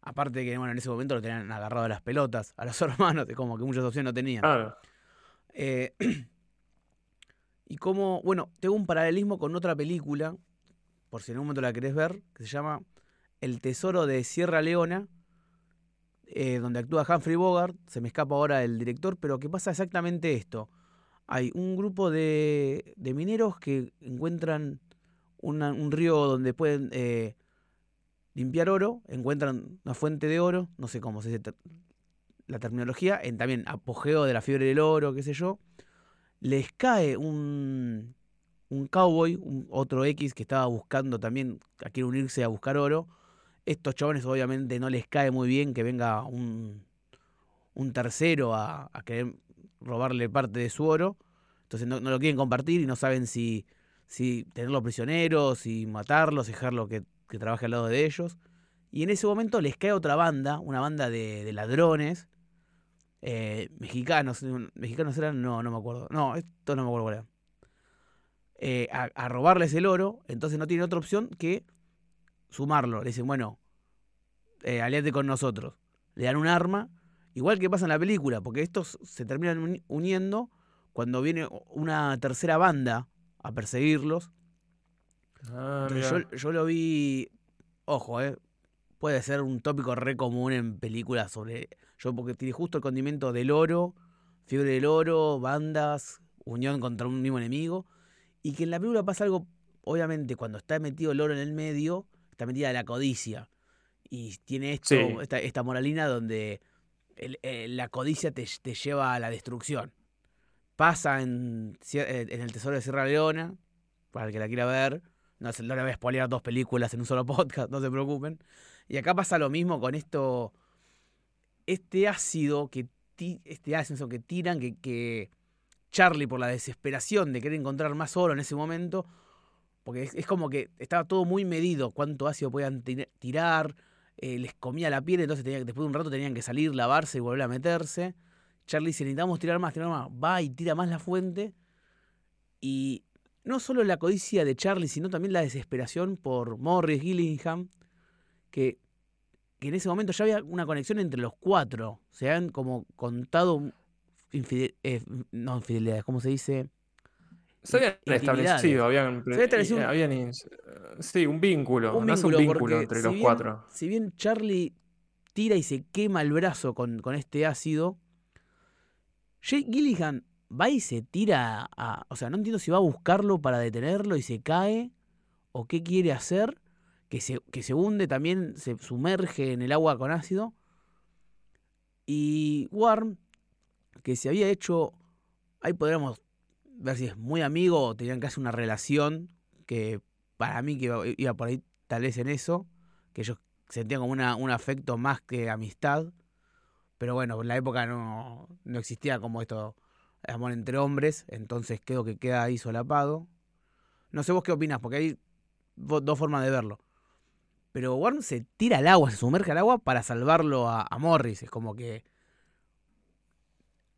S2: Aparte de que bueno, en ese momento lo tenían agarrado a las pelotas, a los hermanos, es como que muchas opciones no tenían. Eh, y como, bueno, tengo un paralelismo con otra película, por si en algún momento la querés ver, que se llama el Tesoro de Sierra Leona, eh, donde actúa Humphrey Bogart, se me escapa ahora el director, pero que pasa exactamente esto. Hay un grupo de, mineros que encuentran un río donde pueden eh, limpiar oro, encuentran una fuente de oro, no sé cómo se dice la terminología, en también apogeo de la fiebre del oro, qué sé yo. Les cae un, cowboy, un, otro X que estaba buscando también, a quiere unirse a buscar oro, estos chavales obviamente no les cae muy bien que venga un, un tercero a, querer robarle parte de su oro. Entonces no, lo quieren compartir y no saben si, si tenerlo prisionero, si matarlos, dejarlo que, que trabaje al lado de ellos. Y en ese momento les cae otra banda, una banda de, ladrones, eh, mexicanos. ¿Mexicanos eran? No, no me acuerdo. No, esto no me acuerdo. Eh, a, robarles el oro, entonces no tienen otra opción que sumarlo. Le dicen, bueno, eh, aliate con nosotros. Le dan un arma, igual que pasa en la película, porque estos se terminan uniendo cuando viene una tercera banda a perseguirlos. Ah, yo, yo, lo vi, ojo, eh, puede ser un tópico re común en películas sobre. Yo, porque tiene justo el condimento del oro, fiebre del oro, bandas, unión contra un mismo enemigo. Y que en la película pasa algo, obviamente, cuando está metido el oro en el medio, está metida la codicia. Y tiene esto, esta, moralina donde la codicia te, lleva a la destrucción. Pasa en, eh, en El Tesoro de Sierra Leona, para el que la quiera ver. No, no le voy a spoilear dos películas en un solo podcast, no se preocupen. Y acá pasa lo mismo con esto. Este ácido que, este ácido que tiran, que, que Charlie, por la desesperación de querer encontrar más oro en ese momento, porque es, como que estaba todo muy medido, cuánto ácido podían tirar, eh, les comía la piel, entonces tenía, después de un rato tenían que salir, lavarse y volver a meterse. Charlie dice, necesitamos tirar más, tirar más. Va y tira más la fuente. Y no solo la codicia de Charlie, sino también la desesperación por Morris Gillingham, que, en ese momento ya había una conexión entre los cuatro. Se habían como contado eh, no infidelidades, ¿cómo se dice?
S1: Se habían establecido, habían, habían, sí, un vínculo, un vínculo, entre los cuatro.
S2: Si bien Charlie tira y se quema el brazo con, con este ácido, Jake Gilligan va y se tira a. O sea, no entiendo si va a buscarlo para detenerlo y se cae, o qué quiere hacer, que se, que se hunde también, se sumerge en el agua con ácido. Y Warm, que se había hecho, ahí podríamos ver si es muy amigo o tenían casi una relación, que para mí que iba, por ahí tal vez en eso, que ellos sentían como una, un afecto más que amistad. Pero bueno, en la época no, no existía como esto, amor entre hombres, entonces creo que queda ahí solapado. No sé vos qué opinas, porque hay dos formas de verlo. Pero Warren se tira al agua, se sumerge al agua para salvarlo a, Morris. Es como que.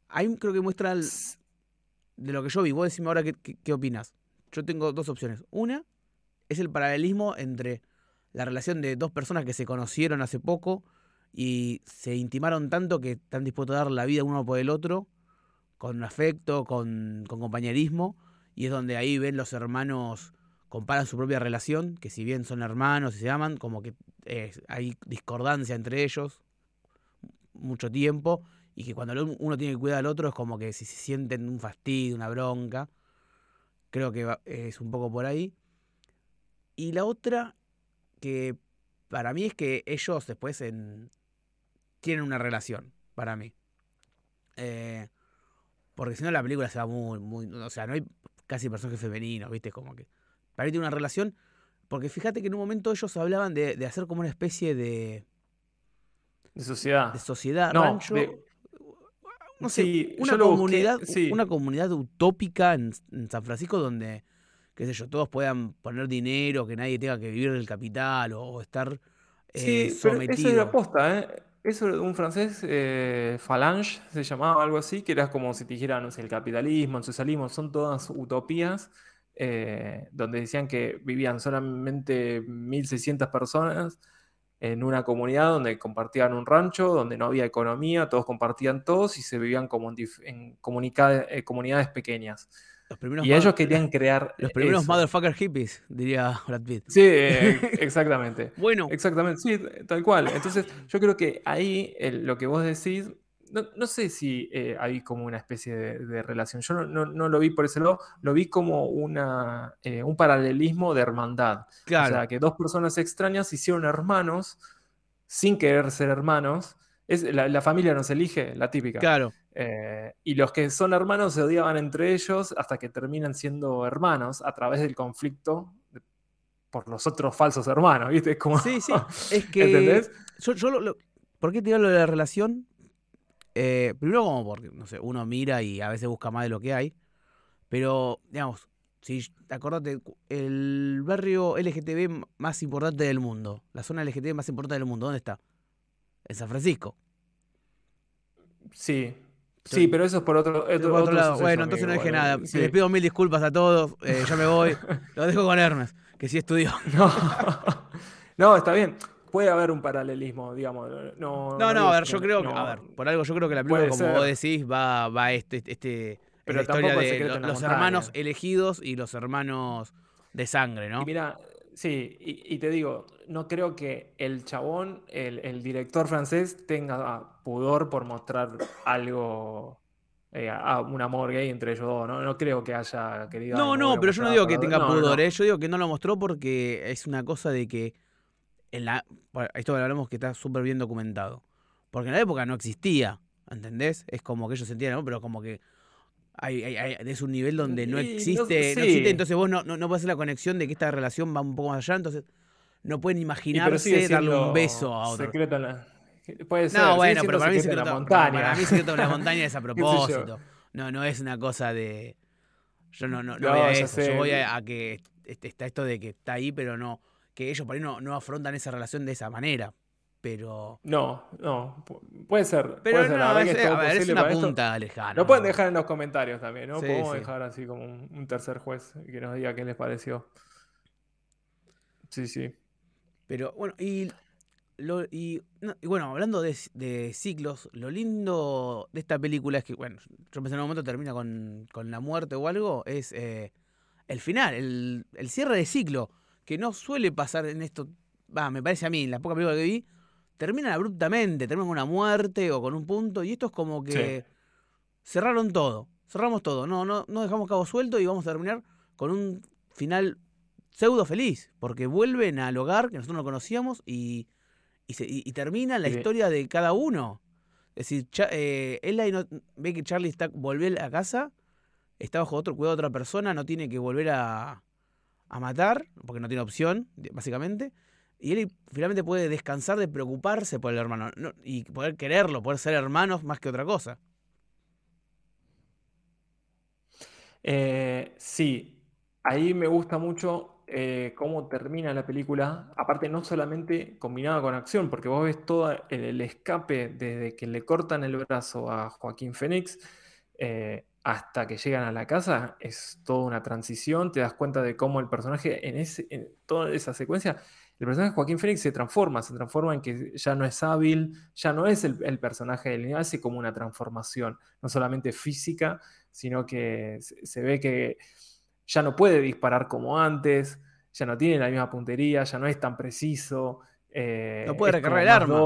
S2: Ahí creo que muestra de lo que yo vi. Vos decime ahora qué, qué, opinas. Yo tengo dos opciones. Una es el paralelismo entre la relación de dos personas que se conocieron hace poco y se intimaron tanto que están dispuestos a dar la vida uno por el otro, con afecto, con, con compañerismo, y es donde ahí ven los hermanos comparan su propia relación, que si bien son hermanos y se aman, como que eh, hay discordancia entre ellos mucho tiempo, y que cuando uno tiene que cuidar al otro es como que si se sienten un fastidio, una bronca. Creo que es un poco por ahí. Y la otra, que para mí es que ellos después tienen una relación, para mí. Eh, porque si no la película se va muy, muy... O sea, no hay casi personajes femeninos, ¿viste? Como que para mí tiene una relación. Porque fíjate que en un momento ellos hablaban de, hacer como una especie de.
S1: De sociedad.
S2: De sociedad, no, rancho. No sé, una, comunidad, una comunidad utópica en, San Francisco donde, qué sé yo, todos puedan poner dinero, que nadie tenga que vivir del capital o, estar
S1: eh, sí, sometido. eso era aposta, ¿eh? Eso un francés, eh, Falange, se llamaba algo así, que era como si te dijeran, no sé, el capitalismo, el socialismo, son todas utopías eh, donde decían que vivían solamente 1.600 personas en una comunidad donde compartían un rancho, donde no había economía, todos compartían todos y se vivían como en, en eh, comunidades pequeñas. y ellos querían crear.
S2: Los primeros motherfucker hippies, diría Brad Pitt.
S1: Sí, eh, exactamente.
S2: bueno.
S1: Exactamente, sí, tal cual. Entonces, yo creo que ahí lo que vos decís no, sé si eh, hay como una especie de, relación. Yo no, lo vi por ese lado, lo vi como una, eh, un paralelismo de hermandad. Claro. O sea, que dos personas extrañas hicieron hermanos sin querer ser hermanos. Es, la, familia nos elige, la típica.
S2: Claro.
S1: Eh, y los que son hermanos se odiaban entre ellos hasta que terminan siendo hermanos a través del conflicto por los otros falsos hermanos, ¿viste? como...
S2: Sí, sí. Es que... ¿Entendés? Yo, ¿Por qué te hablo de la relación? Eh, primero como porque, no sé, uno mira y a veces busca más de lo que hay. Pero, digamos, si acordate, el barrio LGTB más importante del mundo, la zona LGTB más importante del mundo, ¿dónde está? En San Francisco.
S1: Sí, Sí, pero eso es por otro, lado.
S2: Bueno, entonces no dije nada. Les pido mil disculpas a todos. Eh, ya me voy. Lo dejo con Hermes, que sí estudió.
S1: No. está bien. Puede haber un paralelismo, digamos.
S2: No, no, no, a ver, yo creo que, a ver, por algo yo creo que la película, como vos decís, va, va este, este, pero la historia de los hermanos elegidos y los hermanos de sangre, ¿no?
S1: Y mira, Sí, y, te digo, no creo que el chabón, el, director francés, tenga pudor por mostrar algo, eh, un amor gay entre ellos dos, ¿no? No creo que haya querido...
S2: No, no, pero yo no digo que tenga pudor, ¿eh? yo digo que no lo mostró porque es una cosa de que... En la, bueno, esto lo hablamos que está súper bien documentado. Porque en la época no existía, ¿entendés? Es como que ellos sentían, ¿no? Pero como que hay, es un nivel donde no existe, no, existe entonces vos no, no, no puedes hacer la conexión de que esta relación va un poco más allá, entonces no pueden imaginarse darle un beso a otro. Secreto la...
S1: Puede ser, no, bueno, pero para mí,
S2: secreto, la montaña. para mí secreto la montaña es a propósito. no, no es una cosa de. Yo no, no, no, voy a eso. Yo voy a, que está esto de que está ahí, pero no. Que ellos por ahí no, no afrontan esa relación de esa manera pero.
S1: No, no, puede ser.
S2: Pero
S1: puede
S2: no, ser. es, a ver, es una punta lejana.
S1: Lo pueden dejar en los comentarios también, ¿no? Podemos dejar así como un, tercer juez que nos diga qué les pareció. Sí, sí.
S2: Pero bueno, y. Lo, y, bueno, hablando de, de, ciclos, lo lindo de esta película es que, bueno, yo pensé en un momento termina con, con la muerte o algo, es eh, el final, el, el cierre de ciclo, que no suele pasar en esto, va, me parece a mí, en las pocas películas que vi, terminan abruptamente, terminan con una muerte o con un punto, y esto es como que cerraron todo, cerramos todo, no, no, no dejamos cabo suelto y vamos a terminar con un final pseudo feliz, porque vuelven al hogar que nosotros no conocíamos y, y, termina la historia de cada uno. Es decir, eh, no, ve que Charlie está volvió a casa, está bajo otro cuidado de otra persona, no tiene que volver a, a matar, porque no tiene opción, básicamente. Y él finalmente puede descansar de preocuparse por el hermano y poder quererlo, poder ser hermanos más que otra cosa.
S1: Eh, sí, ahí me gusta mucho eh, cómo termina la película. Aparte, no solamente combinada con acción, porque vos ves todo el, escape desde que le cortan el brazo a Joaquín Fénix eh, hasta que llegan a la casa. Es toda una transición. Te das cuenta de cómo el personaje en, ese, en toda esa secuencia el personaje de Joaquín Phoenix se transforma, se transforma en que ya no es hábil, ya no es el, personaje del niño, hace como una transformación, no solamente física, sino que se, ve que ya no puede disparar como antes, ya no tiene la misma puntería, ya no es tan preciso.
S2: Eh, no puede recargar el arma.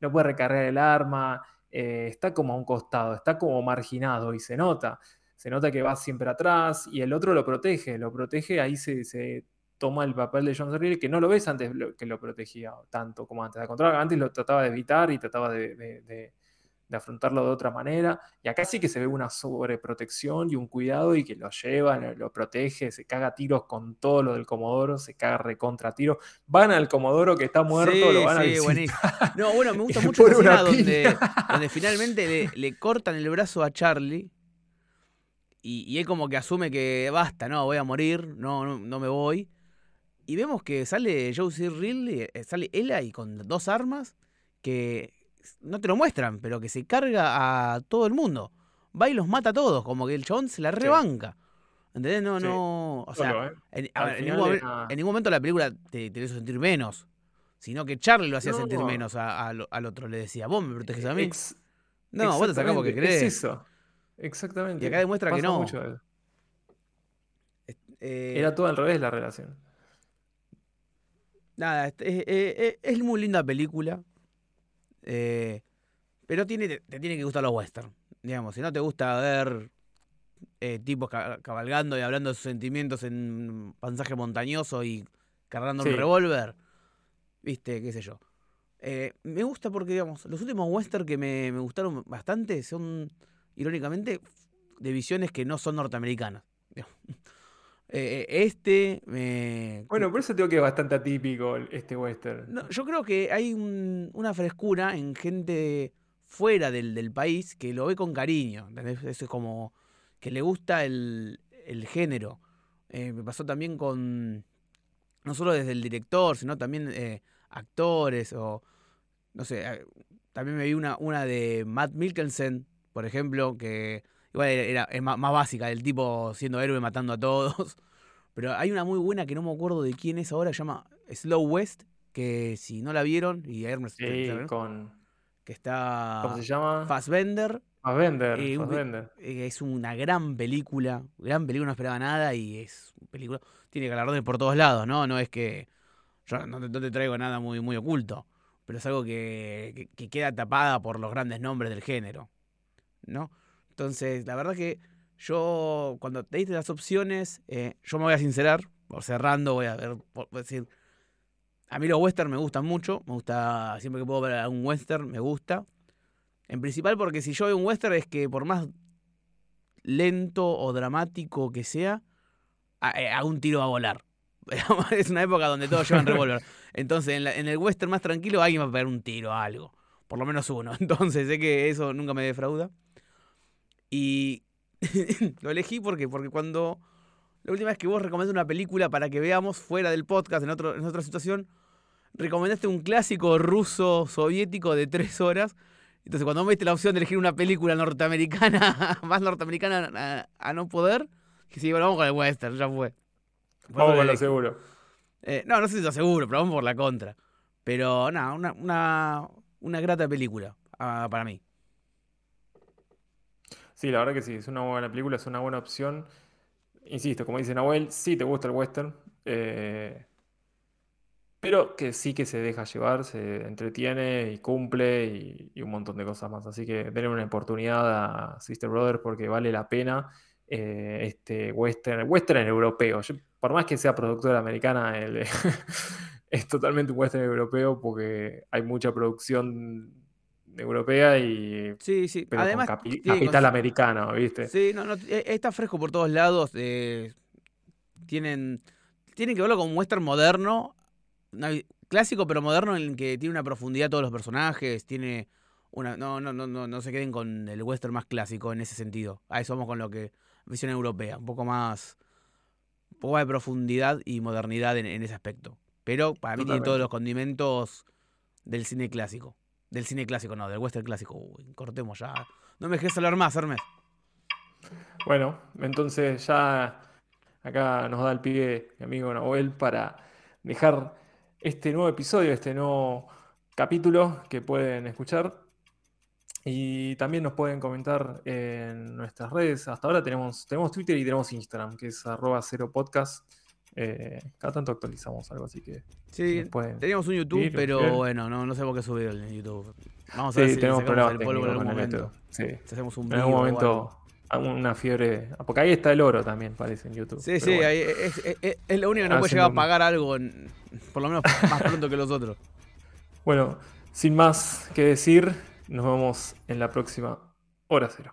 S1: no puede recargar el arma, eh, está como a un costado, está como marginado y se nota. Se nota que va siempre atrás y el otro lo protege, lo protege, ahí se, se toma el papel de John C. que no lo ves antes que lo protegía tanto como antes. Al contrario, antes lo trataba de evitar y trataba de, afrontarlo de otra manera. Y acá sí que se ve una sobreprotección y un cuidado y que lo lleva, lo, protege, se caga tiros con todo lo del Comodoro, se caga recontra tiros. Van al Comodoro que está muerto, lo van a buenísimo.
S2: No, bueno, me gusta mucho la escena donde, donde, finalmente le, cortan el brazo a Charlie. Y, él como que asume que basta, no, voy a morir, no, no, no me voy. Y vemos que sale Josie Ridley, eh, sale ella y con dos armas que no te lo muestran, pero que se carga a todo el mundo. Va y los mata a todos, como que el chabón se la rebanca. ¿Entendés? No, no. O sea, ¿eh? en, ningún, momento la película te, te hizo sentir menos. Sino que Charlie lo hacía sentir menos al otro. Le decía, vos me proteges a mí. no, vos te sacás porque crees.
S1: Es eso. Exactamente.
S2: Y acá demuestra que no.
S1: Eh, Era todo al revés la relación.
S2: Nada, es, muy linda película. Eh, pero tiene, te, tiene que gustar los western. Digamos, si no te gusta ver eh, tipos cabalgando y hablando de sus sentimientos en un pasaje montañoso y cargando un revólver, viste, qué sé yo. Eh, me gusta porque, digamos, los últimos western que me, me gustaron bastante son, irónicamente, de visiones que no son norteamericanas. Eh, este.
S1: Bueno, por eso tengo que es bastante atípico este western.
S2: yo creo que hay una frescura en gente fuera del, país que lo ve con cariño. Eso es como. que le gusta el, género. Eh, me pasó también con, no solo desde el director, sino también eh, actores o, no sé, también me vi una, una de Matt Mikkelsen, por ejemplo, que igual era, es más, básica, el tipo siendo héroe matando a todos. Pero hay una muy buena que no me acuerdo de quién es ahora, se llama Slow West, que si no la vieron, y Hermes
S1: sí, con...
S2: que está...
S1: ¿Cómo se llama?
S2: Fassbender.
S1: Fassbender, Fassbender.
S2: Es una gran película, gran película, no esperaba nada y es película... Tiene galardones por todos lados, ¿no? No es que... Yo no te, traigo nada muy, muy oculto pero es algo que, queda tapada por los grandes nombres del género, ¿no? Entonces, la verdad que yo, cuando te diste las opciones, eh, yo me voy a sincerar, por cerrando, voy a ver, por, decir, a mí los western me gustan mucho, me gusta, siempre que puedo ver algún western, me gusta. En principal porque si yo veo un western es que por más lento o dramático que sea, eh, a, un tiro a volar. es una época donde todos llevan revólver. Entonces, en, el western más tranquilo, alguien va a pegar un tiro a algo. Por lo menos uno. Entonces, sé que eso nunca me defrauda. Y lo elegí porque, porque cuando. La última vez que vos recomendaste una película para que veamos fuera del podcast, en, otro, en otra situación, recomendaste un clásico ruso soviético de tres horas. Entonces, cuando me diste la opción de elegir una película norteamericana, más norteamericana a, no poder, que sí, bueno, vamos con el western, ya fue.
S1: vamos con lo seguro.
S2: Eh, no, no sé si lo seguro, pero vamos por la contra. Pero nada, una, una, una, grata película ah, para mí.
S1: Sí, la verdad que sí, es una buena película, es una buena opción. Insisto, como dice Nahuel, sí te gusta el western, eh, pero que sí que se deja llevar, se entretiene y cumple y, un montón de cosas más. Así que denle una oportunidad a Sister Brother porque vale la pena eh, este western, western europeo. por más que sea productora americana, es totalmente un western europeo porque hay mucha producción europea y
S2: sí, sí.
S1: Además, capital americano, ¿viste?
S2: Sí, no, no, e, está fresco por todos lados. Eh, tienen, tienen que verlo como un western moderno, clásico pero moderno en el que tiene una profundidad todos los personajes, tiene una no no no no no se queden con el western más clásico en ese sentido. A eso vamos con lo que visión europea, un poco más, un poco más de profundidad y modernidad en, ese aspecto. Pero para mí tiene todos los condimentos del cine clásico. Del cine clásico, no, del western clásico. Uy, cortemos ya. No me dejes hablar más, Hermes.
S1: Bueno, entonces ya acá nos da el pie mi amigo Noel para dejar este nuevo episodio, este nuevo capítulo que pueden escuchar y también nos pueden comentar en nuestras redes. Hasta ahora tenemos, tenemos Twitter y tenemos Instagram, que es arroba cero podcast. Eh, cada tanto actualizamos algo, así que.
S2: Sí, teníamos un YouTube, pero bueno, no, no sé por qué subir el YouTube. Vamos a ver si tenemos el polvo en algún momento.
S1: Sí. Si hacemos un en algún momento una fiebre. Porque ahí está el oro también, parece en YouTube.
S2: Sí, sí, ahí es, es, lo único que nos puede llegar a pagar algo, por lo menos más pronto que los otros.
S1: Bueno, sin más que decir. Nos vemos en la próxima hora cero.